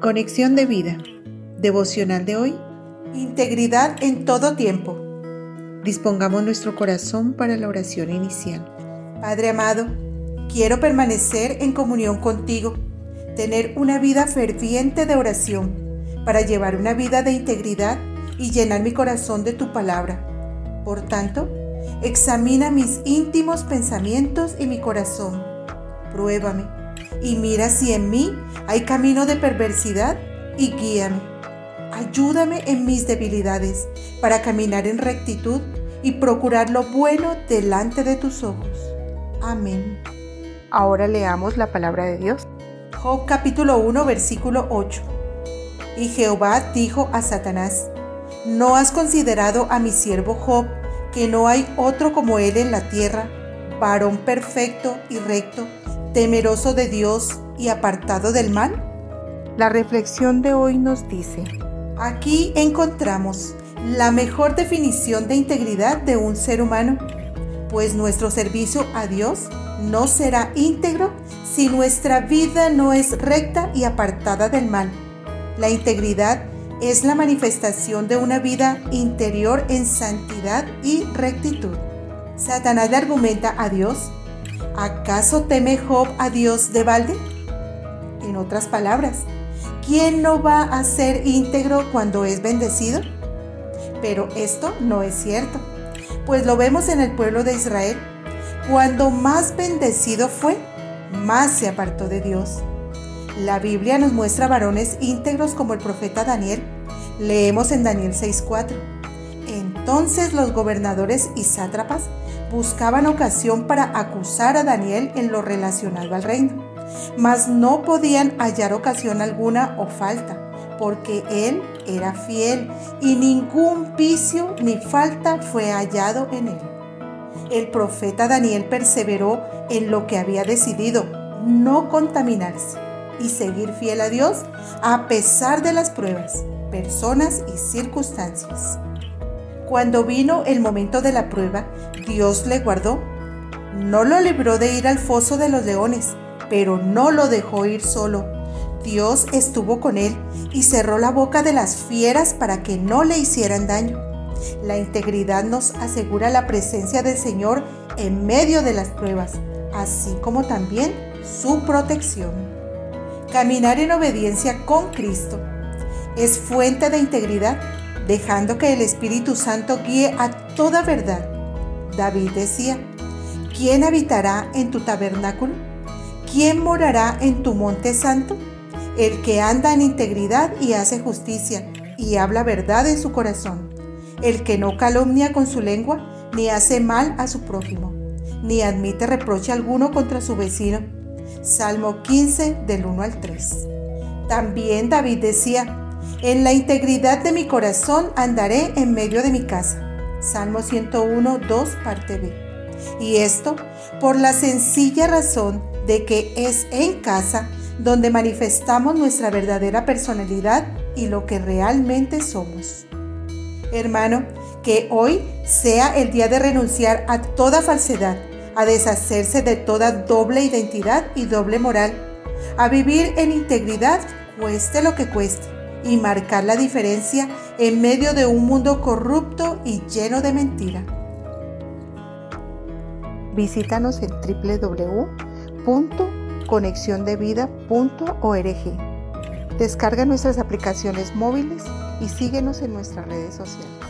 Conexión de vida. Devocional de hoy. Integridad en todo tiempo. Dispongamos nuestro corazón para la oración inicial. Padre amado, quiero permanecer en comunión contigo, tener una vida ferviente de oración, para llevar una vida de integridad y llenar mi corazón de tu palabra. Por tanto, examina mis íntimos pensamientos y mi corazón. Pruébame y mira si en mí hay camino de perversidad y guíame. Ayúdame en mis debilidades para caminar en rectitud y procurar lo bueno delante de tus ojos. Amén. Ahora leamos la palabra de Dios. Job capítulo 1 versículo 8. Y Jehová dijo a Satanás, ¿no has considerado a mi siervo Job, que no hay otro como él en la tierra, varón perfecto y recto, temeroso de Dios y apartado del mal? La reflexión de hoy nos dice, aquí encontramos la mejor definición de integridad de un ser humano, pues nuestro servicio a Dios no será íntegro si nuestra vida no es recta y apartada del mal. La integridad es la manifestación de una vida interior en santidad y rectitud. Satanás le argumenta a Dios ¿Acaso teme Job a Dios de balde? En otras palabras, ¿quién no va a ser íntegro cuando es bendecido? Pero esto no es cierto, pues lo vemos en el pueblo de Israel. Cuando más bendecido fue, más se apartó de Dios. La Biblia nos muestra varones íntegros como el profeta Daniel. Leemos en Daniel 6:4. Entonces los gobernadores y sátrapas buscaban ocasión para acusar a Daniel en lo relacionado al reino, mas no podían hallar ocasión alguna o falta, porque él era fiel y ningún vicio ni falta fue hallado en él. El profeta Daniel perseveró en lo que había decidido, no contaminarse y seguir fiel a Dios a pesar de las pruebas, personas y circunstancias. Cuando vino el momento de la prueba, Dios le guardó. No lo libró de ir al foso de los leones, pero no lo dejó ir solo. Dios estuvo con él y cerró la boca de las fieras para que no le hicieran daño. La integridad nos asegura la presencia del Señor en medio de las pruebas, así como también su protección. Caminar en obediencia con Cristo es fuente de integridad dejando que el Espíritu Santo guíe a toda verdad. David decía, ¿quién habitará en tu tabernáculo? ¿Quién morará en tu monte santo? El que anda en integridad y hace justicia y habla verdad en su corazón. El que no calumnia con su lengua ni hace mal a su prójimo, ni admite reproche alguno contra su vecino. Salmo 15 del 1 al 3. También David decía, en la integridad de mi corazón andaré en medio de mi casa. Salmo 101, 2, parte B. Y esto por la sencilla razón de que es en casa donde manifestamos nuestra verdadera personalidad y lo que realmente somos. Hermano, que hoy sea el día de renunciar a toda falsedad, a deshacerse de toda doble identidad y doble moral, a vivir en integridad cueste lo que cueste y marcar la diferencia en medio de un mundo corrupto y lleno de mentira. Visítanos en www.conexiondevida.org. Descarga nuestras aplicaciones móviles y síguenos en nuestras redes sociales.